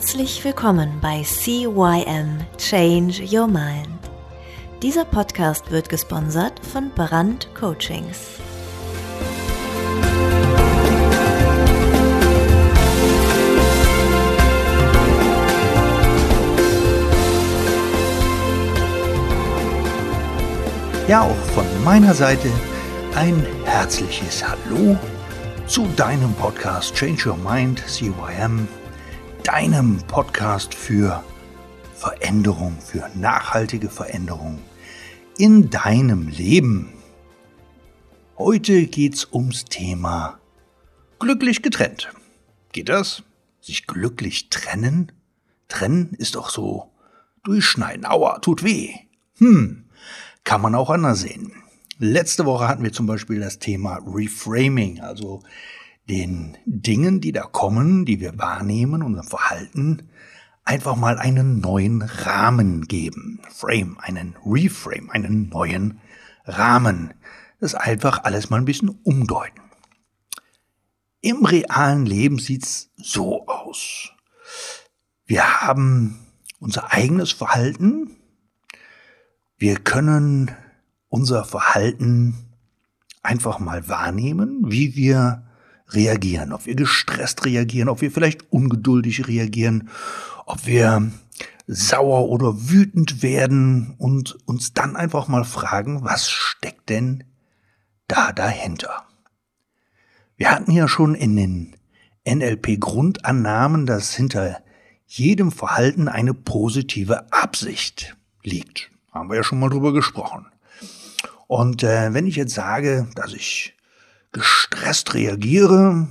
Herzlich willkommen bei CYM Change Your Mind. Dieser Podcast wird gesponsert von Brand Coachings. Ja, auch von meiner Seite ein herzliches Hallo zu deinem Podcast Change Your Mind, CYM deinem Podcast für Veränderung, für nachhaltige Veränderung in deinem Leben. Heute geht's ums Thema glücklich getrennt. Geht das? Sich glücklich trennen? Trennen ist doch so durchschneiden. Aua, tut weh. Hm, kann man auch anders sehen. Letzte Woche hatten wir zum Beispiel das Thema Reframing, also den Dingen, die da kommen, die wir wahrnehmen, unserem Verhalten, einfach mal einen neuen Rahmen geben. Frame, einen Reframe, einen neuen Rahmen. Das einfach alles mal ein bisschen umdeuten. Im realen Leben sieht's so aus. Wir haben unser eigenes Verhalten. Wir können unser Verhalten einfach mal wahrnehmen, wie wir reagieren, ob wir gestresst reagieren, ob wir vielleicht ungeduldig reagieren, ob wir sauer oder wütend werden und uns dann einfach mal fragen, was steckt denn da dahinter? Wir hatten ja schon in den NLP-Grundannahmen, dass hinter jedem Verhalten eine positive Absicht liegt. Haben wir ja schon mal drüber gesprochen. Und äh, wenn ich jetzt sage, dass ich gestresst reagiere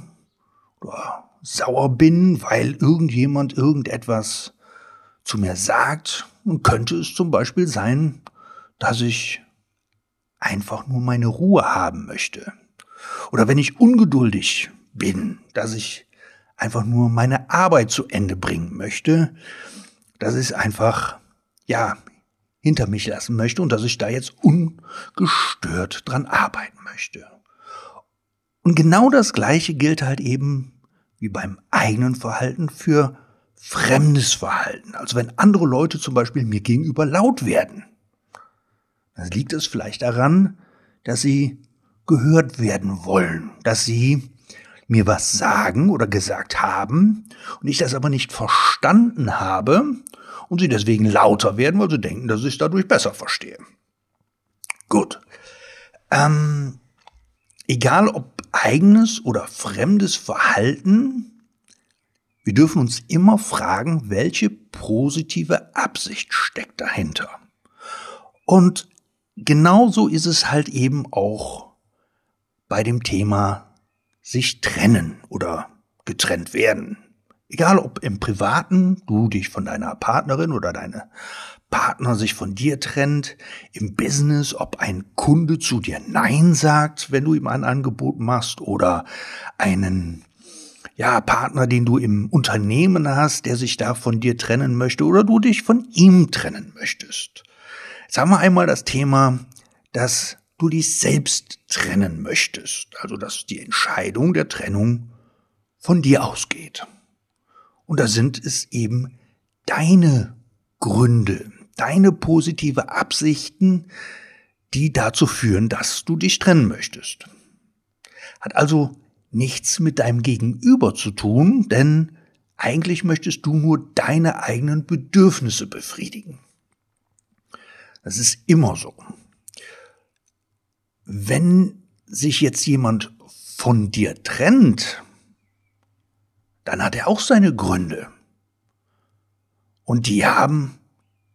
oder sauer bin, weil irgendjemand irgendetwas zu mir sagt, dann könnte es zum Beispiel sein, dass ich einfach nur meine Ruhe haben möchte. Oder wenn ich ungeduldig bin, dass ich einfach nur meine Arbeit zu Ende bringen möchte, dass ich es einfach, ja, hinter mich lassen möchte und dass ich da jetzt ungestört dran arbeiten möchte. Und genau das Gleiche gilt halt eben wie beim eigenen Verhalten für fremdes Verhalten. Also wenn andere Leute zum Beispiel mir gegenüber laut werden, dann liegt es vielleicht daran, dass sie gehört werden wollen, dass sie mir was sagen oder gesagt haben und ich das aber nicht verstanden habe und sie deswegen lauter werden, weil sie denken, dass ich es dadurch besser verstehe. Gut. Ähm, egal ob eigenes oder fremdes Verhalten, wir dürfen uns immer fragen, welche positive Absicht steckt dahinter. Und genauso ist es halt eben auch bei dem Thema sich trennen oder getrennt werden. Egal ob im Privaten, du dich von deiner Partnerin oder deine Partner sich von dir trennt, im Business, ob ein Kunde zu dir Nein sagt, wenn du ihm ein Angebot machst oder einen ja, Partner, den du im Unternehmen hast, der sich da von dir trennen möchte oder du dich von ihm trennen möchtest. Haben wir einmal das Thema, dass du dich selbst trennen möchtest, also dass die Entscheidung der Trennung von dir ausgeht. Und da sind es eben deine Gründe, deine positive Absichten, die dazu führen, dass du dich trennen möchtest. Hat also nichts mit deinem Gegenüber zu tun, denn eigentlich möchtest du nur deine eigenen Bedürfnisse befriedigen. Das ist immer so. Wenn sich jetzt jemand von dir trennt, dann hat er auch seine Gründe. Und die haben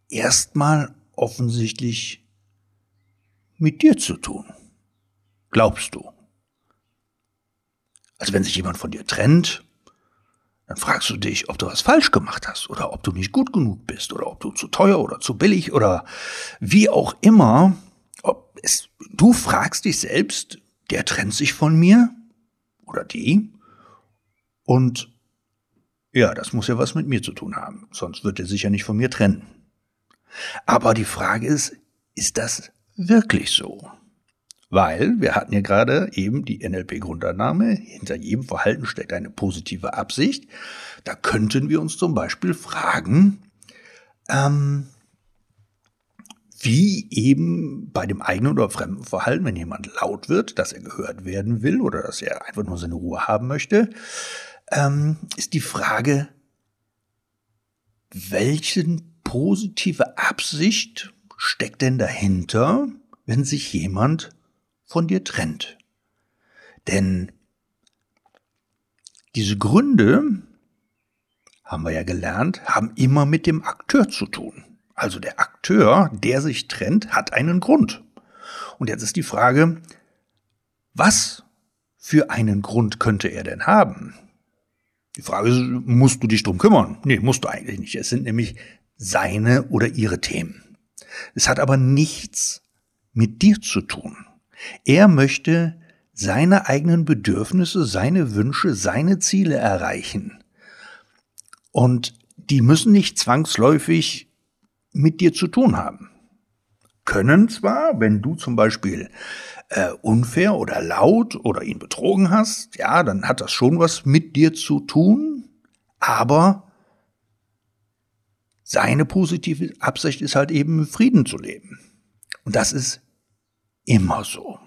erstmal offensichtlich mit dir zu tun. Glaubst du? Also wenn sich jemand von dir trennt, dann fragst du dich, ob du was falsch gemacht hast oder ob du nicht gut genug bist oder ob du zu teuer oder zu billig oder wie auch immer. Es, du fragst dich selbst, der trennt sich von mir oder die und ja, das muss ja was mit mir zu tun haben, sonst wird er sich ja nicht von mir trennen. Aber die Frage ist, ist das wirklich so? Weil wir hatten ja gerade eben die NLP-Grundannahme, hinter jedem Verhalten steckt eine positive Absicht. Da könnten wir uns zum Beispiel fragen, ähm, wie eben bei dem eigenen oder fremden Verhalten, wenn jemand laut wird, dass er gehört werden will oder dass er einfach nur seine Ruhe haben möchte, ähm, ist die Frage, welche positive Absicht steckt denn dahinter, wenn sich jemand von dir trennt? Denn diese Gründe, haben wir ja gelernt, haben immer mit dem Akteur zu tun. Also der Akteur, der sich trennt, hat einen Grund. Und jetzt ist die Frage, was für einen Grund könnte er denn haben? Die Frage ist, musst du dich drum kümmern? Nee, musst du eigentlich nicht. Es sind nämlich seine oder ihre Themen. Es hat aber nichts mit dir zu tun. Er möchte seine eigenen Bedürfnisse, seine Wünsche, seine Ziele erreichen. Und die müssen nicht zwangsläufig mit dir zu tun haben. Können zwar, wenn du zum Beispiel äh, unfair oder laut oder ihn betrogen hast, ja, dann hat das schon was mit dir zu tun, aber seine positive Absicht ist halt eben Frieden zu leben. Und das ist immer so.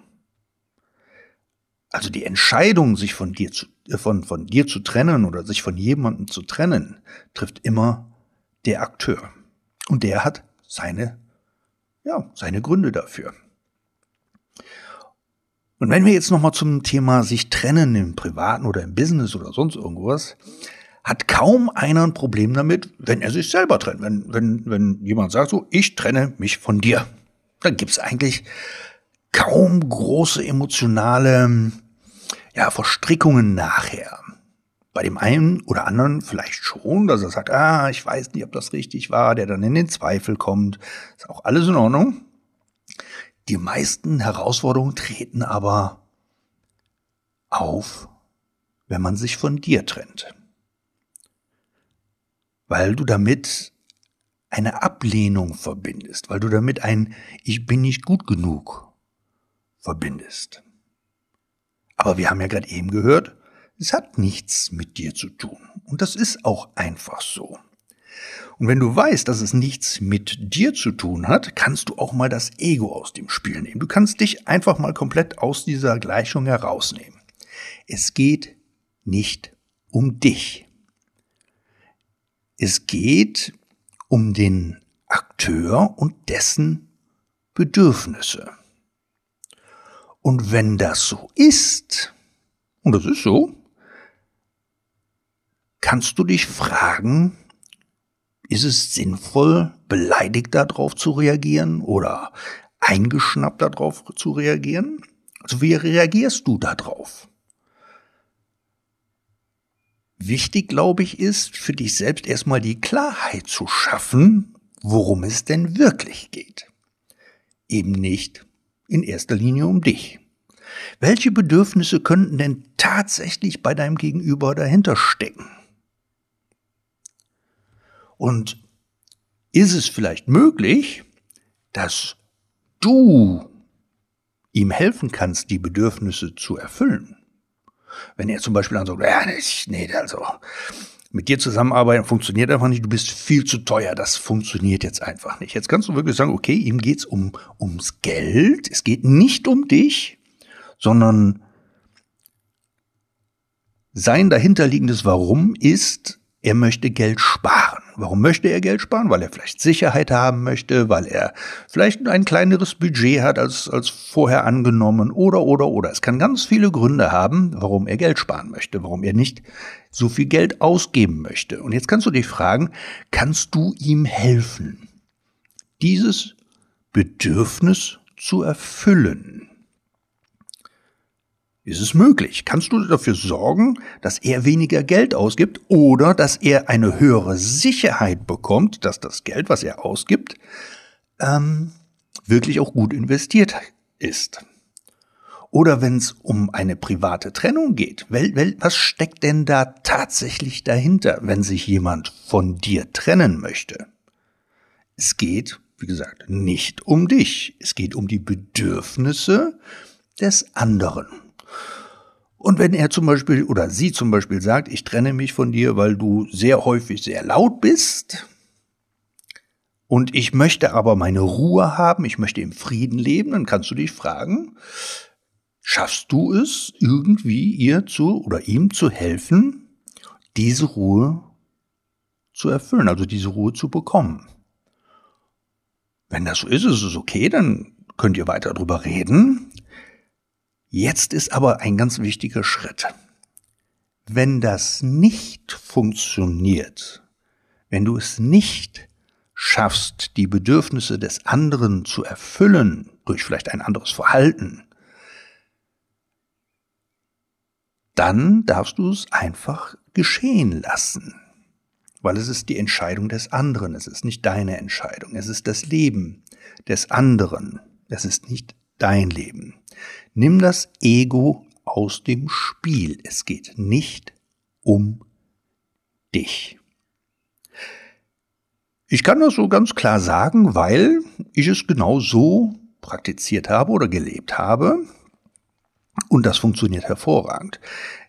Also die Entscheidung, sich von dir zu, äh, von, von dir zu trennen oder sich von jemandem zu trennen, trifft immer der Akteur. Und der hat seine, ja, seine Gründe dafür. Und wenn wir jetzt nochmal zum Thema sich trennen im Privaten oder im Business oder sonst irgendwas, hat kaum einer ein Problem damit, wenn er sich selber trennt. Wenn, wenn, wenn jemand sagt so, ich trenne mich von dir, dann gibt's eigentlich kaum große emotionale ja, Verstrickungen nachher. Bei dem einen oder anderen vielleicht schon, dass er sagt, ah, ich weiß nicht, ob das richtig war, der dann in den Zweifel kommt. Ist auch alles in Ordnung. Die meisten Herausforderungen treten aber auf, wenn man sich von dir trennt. Weil du damit eine Ablehnung verbindest, weil du damit ein Ich bin nicht gut genug verbindest. Aber wir haben ja gerade eben gehört, es hat nichts mit dir zu tun. Und das ist auch einfach so. Und wenn du weißt, dass es nichts mit dir zu tun hat, kannst du auch mal das Ego aus dem Spiel nehmen. Du kannst dich einfach mal komplett aus dieser Gleichung herausnehmen. Es geht nicht um dich. Es geht um den Akteur und dessen Bedürfnisse. Und wenn das so ist, und das ist so, kannst du dich fragen, ist es sinnvoll, beleidigt darauf zu reagieren oder eingeschnappt darauf zu reagieren? Also wie reagierst du darauf? Wichtig, glaube ich, ist für dich selbst erstmal die Klarheit zu schaffen, worum es denn wirklich geht. Eben nicht in erster Linie um dich. Welche Bedürfnisse könnten denn tatsächlich bei deinem Gegenüber dahinter stecken? Und ist es vielleicht möglich, dass du ihm helfen kannst, die Bedürfnisse zu erfüllen? Wenn er zum Beispiel dann sagt, ja, nee, also mit dir zusammenarbeiten funktioniert einfach nicht, du bist viel zu teuer, das funktioniert jetzt einfach nicht. Jetzt kannst du wirklich sagen, okay, ihm geht's um, ums Geld, es geht nicht um dich, sondern sein dahinterliegendes Warum ist, er möchte Geld sparen. Warum möchte er Geld sparen? Weil er vielleicht Sicherheit haben möchte, weil er vielleicht ein kleineres Budget hat als, als vorher angenommen oder, oder, oder. Es kann ganz viele Gründe haben, warum er Geld sparen möchte, warum er nicht so viel Geld ausgeben möchte. Und jetzt kannst du dich fragen, kannst du ihm helfen, dieses Bedürfnis zu erfüllen? Ist es möglich? Kannst du dafür sorgen, dass er weniger Geld ausgibt oder dass er eine höhere Sicherheit bekommt, dass das Geld, was er ausgibt, ähm, wirklich auch gut investiert ist? Oder wenn es um eine private Trennung geht, wel, wel, was steckt denn da tatsächlich dahinter, wenn sich jemand von dir trennen möchte? Es geht, wie gesagt, nicht um dich. Es geht um die Bedürfnisse des anderen. Und wenn er zum Beispiel oder sie zum Beispiel sagt, ich trenne mich von dir, weil du sehr häufig sehr laut bist, und ich möchte aber meine Ruhe haben, ich möchte im Frieden leben, dann kannst du dich fragen, schaffst du es irgendwie ihr zu oder ihm zu helfen, diese Ruhe zu erfüllen, also diese Ruhe zu bekommen? Wenn das so ist, ist es okay, dann könnt ihr weiter darüber reden. Jetzt ist aber ein ganz wichtiger Schritt. Wenn das nicht funktioniert, wenn du es nicht schaffst, die Bedürfnisse des anderen zu erfüllen durch vielleicht ein anderes Verhalten, dann darfst du es einfach geschehen lassen. Weil es ist die Entscheidung des anderen, es ist nicht deine Entscheidung, es ist das Leben des anderen, es ist nicht dein Leben. Nimm das Ego aus dem Spiel, es geht nicht um dich. Ich kann das so ganz klar sagen, weil ich es genau so praktiziert habe oder gelebt habe. Und das funktioniert hervorragend.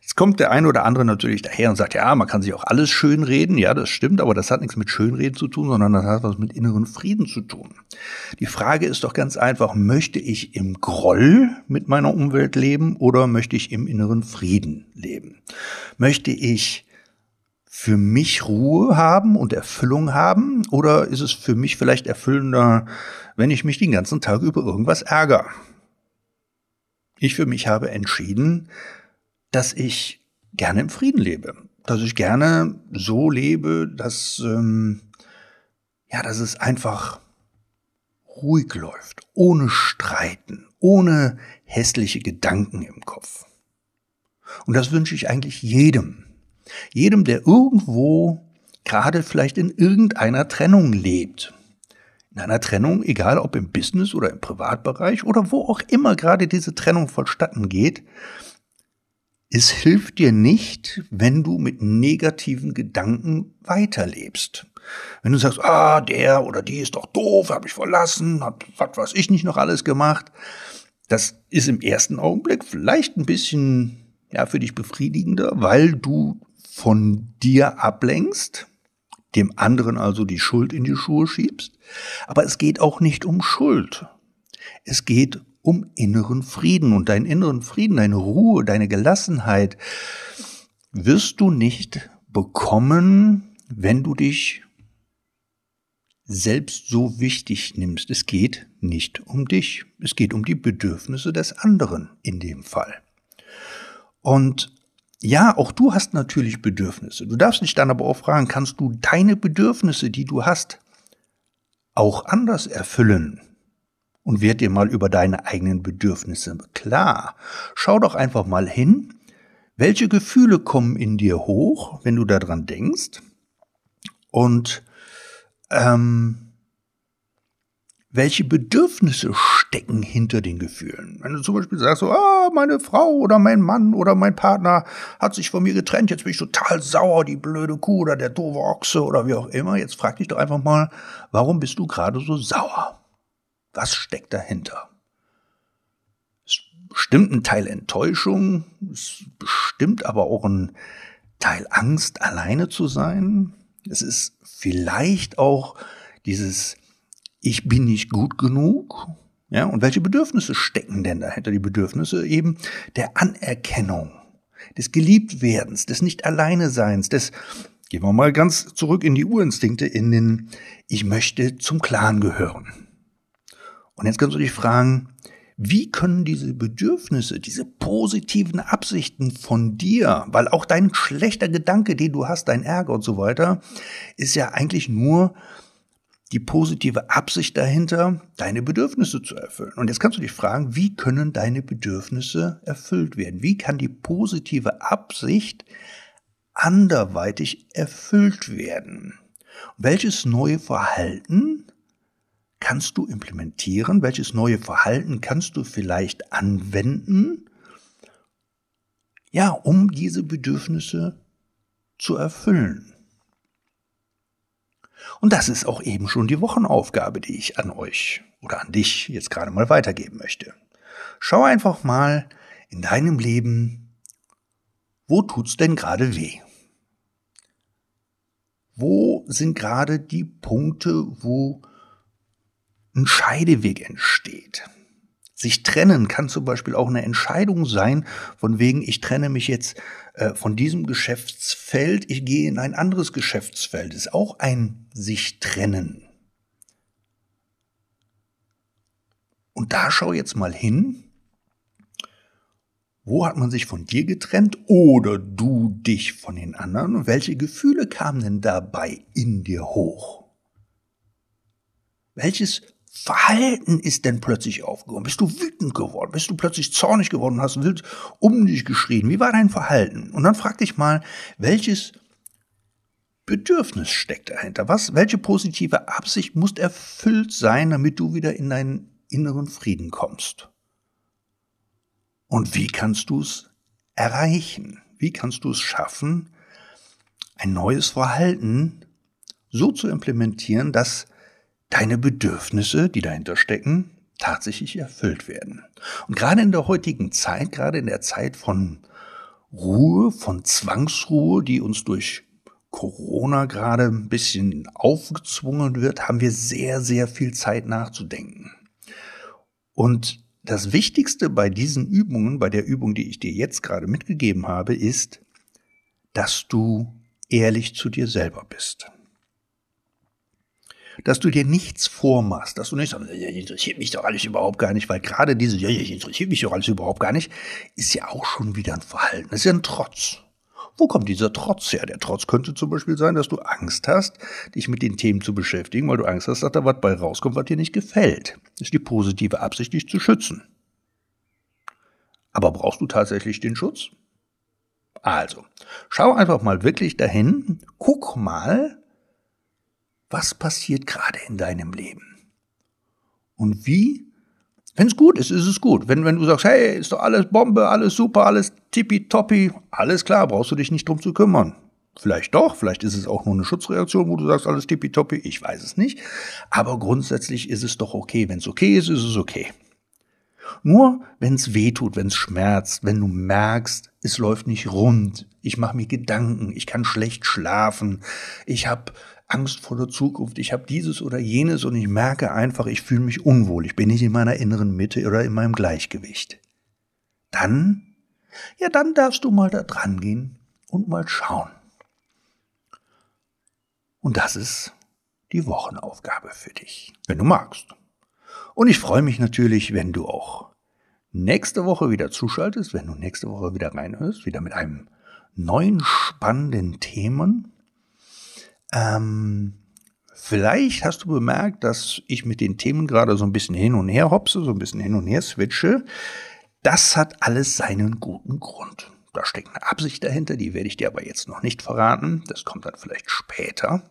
Jetzt kommt der eine oder andere natürlich daher und sagt, ja, man kann sich auch alles schönreden. Ja, das stimmt, aber das hat nichts mit Schönreden zu tun, sondern das hat was mit inneren Frieden zu tun. Die Frage ist doch ganz einfach, möchte ich im Groll mit meiner Umwelt leben oder möchte ich im inneren Frieden leben? Möchte ich für mich Ruhe haben und Erfüllung haben? Oder ist es für mich vielleicht erfüllender, wenn ich mich den ganzen Tag über irgendwas ärgere? Ich für mich habe entschieden, dass ich gerne im Frieden lebe, dass ich gerne so lebe, dass ähm, ja, dass es einfach ruhig läuft, ohne Streiten, ohne hässliche Gedanken im Kopf. Und das wünsche ich eigentlich jedem. Jedem, der irgendwo gerade vielleicht in irgendeiner Trennung lebt. In einer Trennung, egal ob im Business oder im Privatbereich oder wo auch immer gerade diese Trennung vonstatten geht, es hilft dir nicht, wenn du mit negativen Gedanken weiterlebst. Wenn du sagst, ah, der oder die ist doch doof, hab ich verlassen, hat was weiß ich nicht noch alles gemacht. Das ist im ersten Augenblick vielleicht ein bisschen ja für dich befriedigender, weil du von dir ablenkst, dem anderen also die Schuld in die Schuhe schiebst. Aber es geht auch nicht um Schuld. Es geht um inneren Frieden und deinen inneren Frieden, deine Ruhe, deine Gelassenheit wirst du nicht bekommen, wenn du dich selbst so wichtig nimmst. Es geht nicht um dich. Es geht um die Bedürfnisse des anderen in dem Fall. Und ja, auch du hast natürlich Bedürfnisse. Du darfst dich dann aber auch fragen, kannst du deine Bedürfnisse, die du hast, auch anders erfüllen? Und werd dir mal über deine eigenen Bedürfnisse klar. Schau doch einfach mal hin, welche Gefühle kommen in dir hoch, wenn du daran denkst. Und ähm, welche Bedürfnisse stecken hinter den Gefühlen. Wenn du zum Beispiel sagst, so, ah, meine Frau oder mein Mann oder mein Partner hat sich von mir getrennt, jetzt bin ich total sauer, die blöde Kuh oder der doofe Ochse oder wie auch immer. Jetzt frag dich doch einfach mal, warum bist du gerade so sauer? Was steckt dahinter? Es ist bestimmt ein Teil Enttäuschung, es ist bestimmt aber auch ein Teil Angst, alleine zu sein. Es ist vielleicht auch dieses ich bin nicht gut genug. Ja, und welche Bedürfnisse stecken denn dahinter? Die Bedürfnisse eben der Anerkennung, des Geliebtwerdens, des Nicht-Alleine-Seins, des, gehen wir mal ganz zurück in die Urinstinkte, in den, ich möchte zum Clan gehören. Und jetzt kannst du dich fragen, wie können diese Bedürfnisse, diese positiven Absichten von dir, weil auch dein schlechter Gedanke, den du hast, dein Ärger und so weiter, ist ja eigentlich nur die positive Absicht dahinter, deine Bedürfnisse zu erfüllen. Und jetzt kannst du dich fragen, wie können deine Bedürfnisse erfüllt werden? Wie kann die positive Absicht anderweitig erfüllt werden? Welches neue Verhalten kannst du implementieren? Welches neue Verhalten kannst du vielleicht anwenden? Ja, um diese Bedürfnisse zu erfüllen. Und das ist auch eben schon die Wochenaufgabe, die ich an euch oder an dich jetzt gerade mal weitergeben möchte. Schau einfach mal in deinem Leben, wo tut's denn gerade weh? Wo sind gerade die Punkte, wo ein Scheideweg entsteht? Sich trennen kann zum Beispiel auch eine Entscheidung sein, von wegen, ich trenne mich jetzt äh, von diesem Geschäftsfeld, ich gehe in ein anderes Geschäftsfeld. Das ist auch ein sich trennen. Und da schau jetzt mal hin, wo hat man sich von dir getrennt oder du dich von den anderen welche Gefühle kamen denn dabei in dir hoch? Welches Verhalten ist denn plötzlich aufgekommen? Bist du wütend geworden? Bist du plötzlich zornig geworden hast wild um dich geschrien? Wie war dein Verhalten? Und dann frag dich mal, welches Bedürfnis steckt dahinter? Was, welche positive Absicht muss erfüllt sein, damit du wieder in deinen inneren Frieden kommst? Und wie kannst du es erreichen? Wie kannst du es schaffen, ein neues Verhalten so zu implementieren, dass deine Bedürfnisse, die dahinter stecken, tatsächlich erfüllt werden. Und gerade in der heutigen Zeit, gerade in der Zeit von Ruhe, von Zwangsruhe, die uns durch Corona gerade ein bisschen aufgezwungen wird, haben wir sehr, sehr viel Zeit nachzudenken. Und das Wichtigste bei diesen Übungen, bei der Übung, die ich dir jetzt gerade mitgegeben habe, ist, dass du ehrlich zu dir selber bist dass du dir nichts vormachst, dass du nicht sagst, ja, interessiert mich doch alles überhaupt gar nicht, weil gerade diese, ja, ja, interessiert mich doch alles überhaupt gar nicht, ist ja auch schon wieder ein Verhalten, das ist ja ein Trotz. Wo kommt dieser Trotz her? Der Trotz könnte zum Beispiel sein, dass du Angst hast, dich mit den Themen zu beschäftigen, weil du Angst hast, dass da was bei rauskommt, was dir nicht gefällt. Das ist die positive Absicht, dich zu schützen. Aber brauchst du tatsächlich den Schutz? Also, schau einfach mal wirklich dahin, guck mal, was passiert gerade in deinem Leben? Und wie? Wenn es gut ist, ist es gut. Wenn, wenn du sagst, hey, ist doch alles Bombe, alles super, alles tippitoppi, alles klar, brauchst du dich nicht drum zu kümmern. Vielleicht doch, vielleicht ist es auch nur eine Schutzreaktion, wo du sagst, alles tippitoppi, ich weiß es nicht. Aber grundsätzlich ist es doch okay. Wenn es okay ist, ist es okay. Nur wenn es weh tut, wenn es schmerzt, wenn du merkst, es läuft nicht rund, ich mache mir Gedanken, ich kann schlecht schlafen, ich habe Angst vor der Zukunft, ich habe dieses oder jenes und ich merke einfach, ich fühle mich unwohl, ich bin nicht in meiner inneren Mitte oder in meinem Gleichgewicht. Dann, ja, dann darfst du mal da dran gehen und mal schauen. Und das ist die Wochenaufgabe für dich, wenn du magst. Und ich freue mich natürlich, wenn du auch nächste Woche wieder zuschaltest, wenn du nächste Woche wieder reinhörst, wieder mit einem neuen spannenden Themen. Ähm, vielleicht hast du bemerkt, dass ich mit den Themen gerade so ein bisschen hin und her hopse, so ein bisschen hin und her switche. Das hat alles seinen guten Grund. Da steckt eine Absicht dahinter, die werde ich dir aber jetzt noch nicht verraten. Das kommt dann vielleicht später.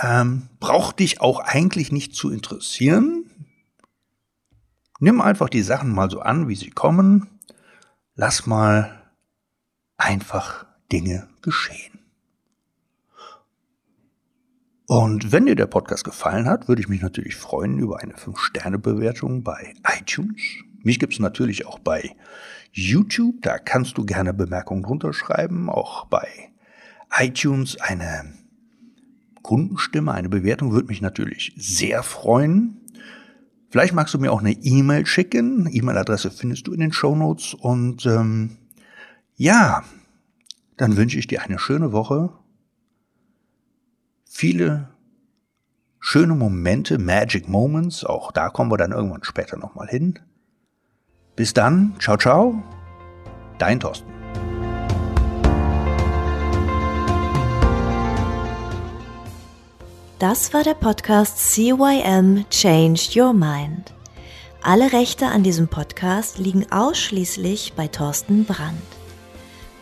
Ähm, braucht dich auch eigentlich nicht zu interessieren. Nimm einfach die Sachen mal so an, wie sie kommen. Lass mal einfach Dinge geschehen. Und wenn dir der Podcast gefallen hat, würde ich mich natürlich freuen über eine 5-Sterne-Bewertung bei iTunes. Mich gibt es natürlich auch bei YouTube, da kannst du gerne Bemerkungen drunter schreiben. Auch bei iTunes eine Kundenstimme, eine Bewertung würde mich natürlich sehr freuen. Vielleicht magst du mir auch eine E-Mail schicken. E-Mail-Adresse findest du in den Show Notes. Und ähm, ja, dann wünsche ich dir eine schöne Woche viele schöne Momente, Magic Moments. Auch da kommen wir dann irgendwann später nochmal hin. Bis dann, ciao, ciao, dein Thorsten. Das war der Podcast CYM Changed Your Mind. Alle Rechte an diesem Podcast liegen ausschließlich bei Thorsten Brandt.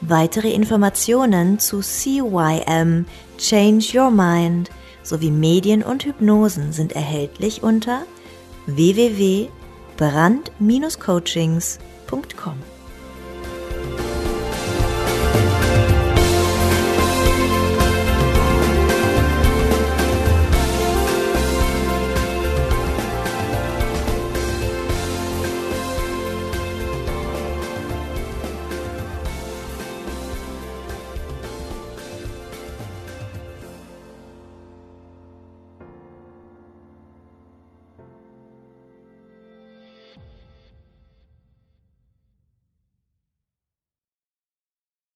Weitere Informationen zu CYM Change Your Mind sowie Medien und Hypnosen sind erhältlich unter www.brand-coachings.com.